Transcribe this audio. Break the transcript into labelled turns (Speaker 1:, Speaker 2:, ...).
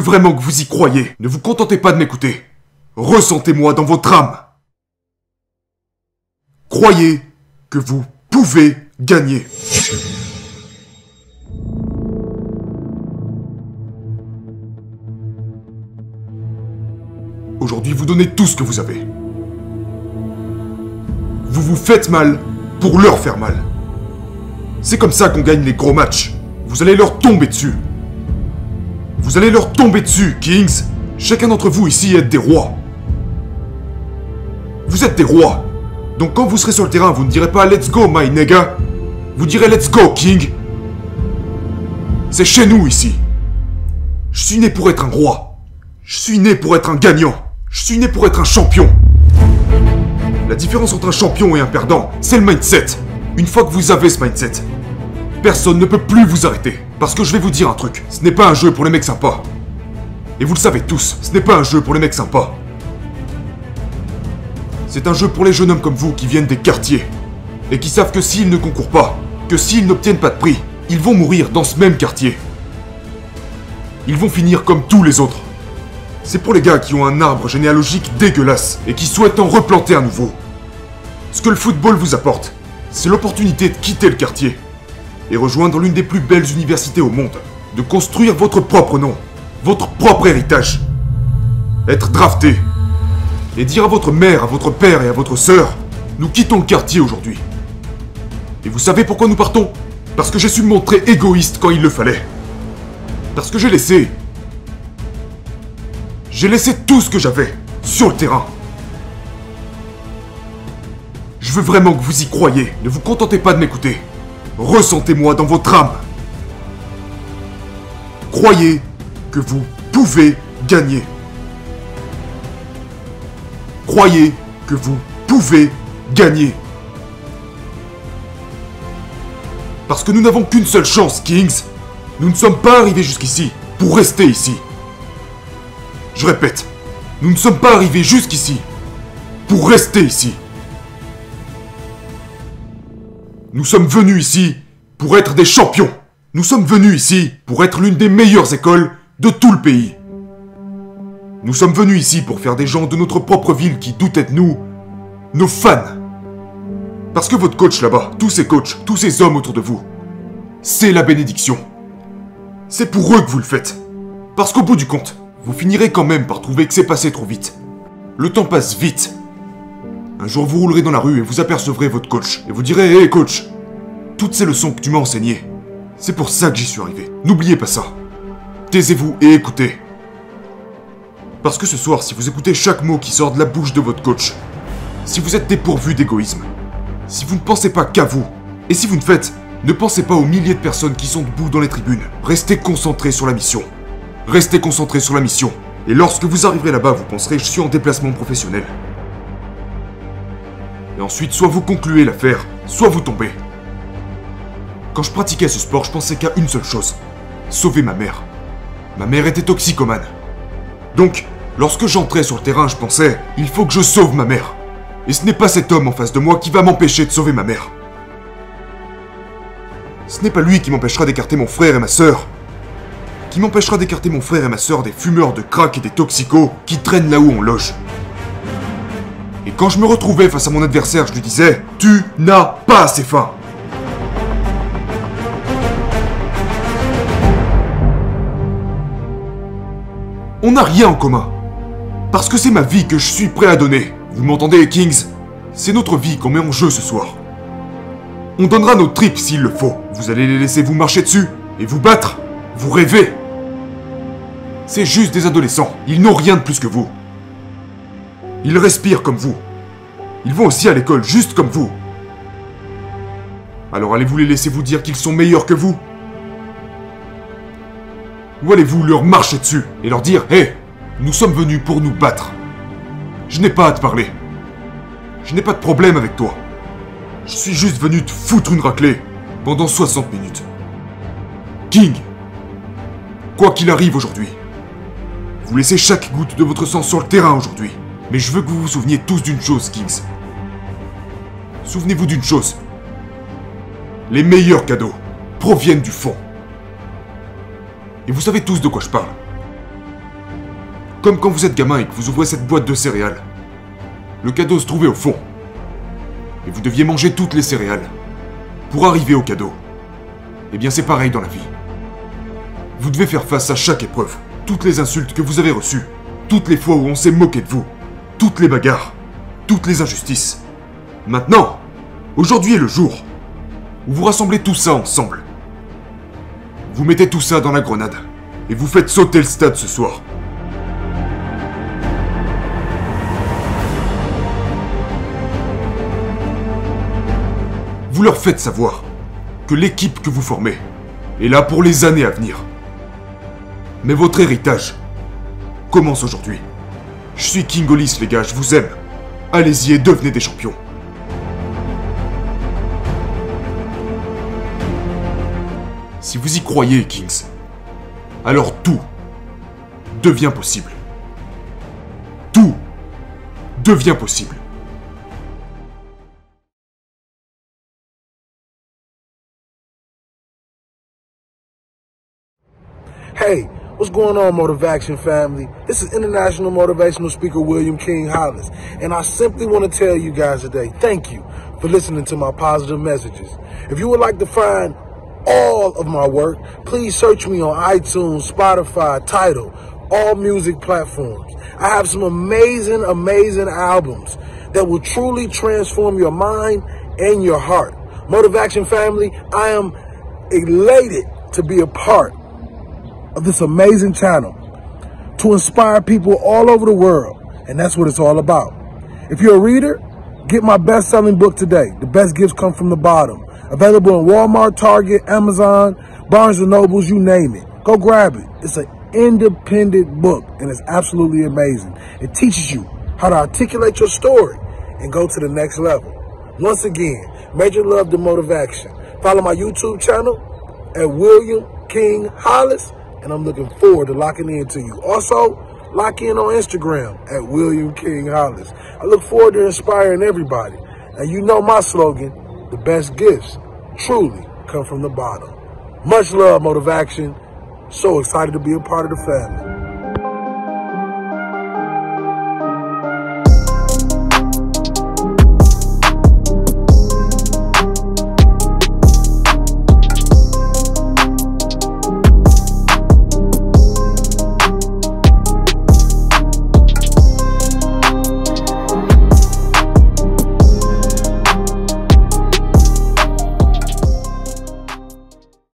Speaker 1: vraiment que vous y croyez. Ne vous contentez pas de m'écouter. Ressentez-moi dans votre âme. Croyez que vous pouvez gagner. Aujourd'hui, vous donnez tout ce que vous avez. Vous vous faites mal pour leur faire mal. C'est comme ça qu'on gagne les gros matchs. Vous allez leur tomber dessus. Vous allez leur tomber dessus, Kings. Chacun d'entre vous ici est des rois. Vous êtes des rois. Donc quand vous serez sur le terrain, vous ne direz pas Let's go, my nigga. Vous direz Let's go, King. C'est chez nous ici. Je suis né pour être un roi. Je suis né pour être un gagnant. Je suis né pour être un champion. La différence entre un champion et un perdant, c'est le mindset. Une fois que vous avez ce mindset, personne ne peut plus vous arrêter. Parce que je vais vous dire un truc, ce n'est pas un jeu pour les mecs sympas. Et vous le savez tous, ce n'est pas un jeu pour les mecs sympas. C'est un jeu pour les jeunes hommes comme vous qui viennent des quartiers. Et qui savent que s'ils ne concourent pas, que s'ils n'obtiennent pas de prix, ils vont mourir dans ce même quartier. Ils vont finir comme tous les autres. C'est pour les gars qui ont un arbre généalogique dégueulasse et qui souhaitent en replanter un nouveau. Ce que le football vous apporte, c'est l'opportunité de quitter le quartier et rejoindre l'une des plus belles universités au monde, de construire votre propre nom, votre propre héritage, être drafté et dire à votre mère, à votre père et à votre sœur, nous quittons le quartier aujourd'hui. Et vous savez pourquoi nous partons? Parce que j'ai su me montrer égoïste quand il le fallait. Parce que j'ai laissé... J'ai laissé tout ce que j'avais sur le terrain. Je veux vraiment que vous y croyez. Ne vous contentez pas de m'écouter. Ressentez-moi dans votre âme. Croyez que vous pouvez gagner. Croyez que vous pouvez gagner. Parce que nous n'avons qu'une seule chance, Kings. Nous ne sommes pas arrivés jusqu'ici pour rester ici. Je répète, nous ne sommes pas arrivés jusqu'ici pour rester ici. Nous sommes venus ici pour être des champions. Nous sommes venus ici pour être l'une des meilleures écoles de tout le pays. Nous sommes venus ici pour faire des gens de notre propre ville qui doutaient de nous, nos fans. Parce que votre coach là-bas, tous ces coachs, tous ces hommes autour de vous, c'est la bénédiction. C'est pour eux que vous le faites. Parce qu'au bout du compte, vous finirez quand même par trouver que c'est passé trop vite. Le temps passe vite. Un jour, vous roulerez dans la rue et vous apercevrez votre coach. Et vous direz Hé coach, toutes ces leçons que tu m'as enseignées, c'est pour ça que j'y suis arrivé. N'oubliez pas ça. Taisez-vous et écoutez. Parce que ce soir, si vous écoutez chaque mot qui sort de la bouche de votre coach, si vous êtes dépourvu d'égoïsme, si vous ne pensez pas qu'à vous, et si vous ne faites, ne pensez pas aux milliers de personnes qui sont debout dans les tribunes. Restez concentrés sur la mission. Restez concentrés sur la mission. Et lorsque vous arriverez là-bas, vous penserez je suis en déplacement professionnel. Et ensuite, soit vous concluez l'affaire, soit vous tombez. Quand je pratiquais ce sport, je pensais qu'à une seule chose. Sauver ma mère. Ma mère était toxicomane. Donc, lorsque j'entrais sur le terrain, je pensais, il faut que je sauve ma mère. Et ce n'est pas cet homme en face de moi qui va m'empêcher de sauver ma mère. Ce n'est pas lui qui m'empêchera d'écarter mon frère et ma sœur. Qui m'empêchera d'écarter mon frère et ma sœur des fumeurs de crack et des toxicos qui traînent là où on loge. Et quand je me retrouvais face à mon adversaire, je lui disais Tu n'as pas assez faim. On n'a rien en commun. Parce que c'est ma vie que je suis prêt à donner. Vous m'entendez, Kings? C'est notre vie qu'on met en jeu ce soir. On donnera nos tripes s'il le faut. Vous allez les laisser vous marcher dessus et vous battre. Vous rêvez. C'est juste des adolescents. Ils n'ont rien de plus que vous. Ils respirent comme vous. Ils vont aussi à l'école juste comme vous. Alors allez-vous les laisser vous dire qu'ils sont meilleurs que vous? Ou allez-vous leur marcher dessus et leur dire Hé, nous sommes venus pour nous battre. Je n'ai pas à te parler. Je n'ai pas de problème avec toi. Je suis juste venu te foutre une raclée pendant 60 minutes. King, quoi qu'il arrive aujourd'hui, vous laissez chaque goutte de votre sang sur le terrain aujourd'hui. Mais je veux que vous vous souveniez tous d'une chose, Kings. Souvenez-vous d'une chose. Les meilleurs cadeaux proviennent du fond. Et vous savez tous de quoi je parle. Comme quand vous êtes gamin et que vous ouvrez cette boîte de céréales. Le cadeau se trouvait au fond. Et vous deviez manger toutes les céréales. Pour arriver au cadeau. Eh bien c'est pareil dans la vie. Vous devez faire face à chaque épreuve, toutes les insultes que vous avez reçues, toutes les fois où on s'est moqué de vous, toutes les bagarres, toutes les injustices. Maintenant, aujourd'hui est le jour où vous rassemblez tout ça ensemble. Vous mettez tout ça dans la grenade et vous faites sauter le stade ce soir. Vous leur faites savoir que l'équipe que vous formez est là pour les années à venir. Mais votre héritage commence aujourd'hui. Je suis King Olis, les gars, je vous aime. Allez-y et devenez des champions. Si vous y croyez, Kings, alors tout devient possible. Tout devient possible.
Speaker 2: Hey, what's going on, Motivation family? This is international motivational speaker William King Hollis, and I simply want to tell you guys today, thank you for listening to my positive messages. If you would like to find all of my work, please search me on iTunes, Spotify, Tidal, all music platforms. I have some amazing, amazing albums that will truly transform your mind and your heart. Motivation family, I am elated to be a part of this amazing channel to inspire people all over the world. And that's what it's all about. If you're a reader, get my best selling book today. The best gifts come from the bottom. Available in Walmart, Target, Amazon, Barnes and Nobles, you name it. Go grab it. It's an independent book and it's absolutely amazing. It teaches you how to articulate your story and go to the next level. Once again, major love to motivation. Follow my YouTube channel at William King Hollis and I'm looking forward to locking in to you. Also, lock in on Instagram at William King Hollis. I look forward to inspiring everybody. And you know my slogan, the best gifts truly come from the bottom. Much love, motivation. So excited to be a part of the family.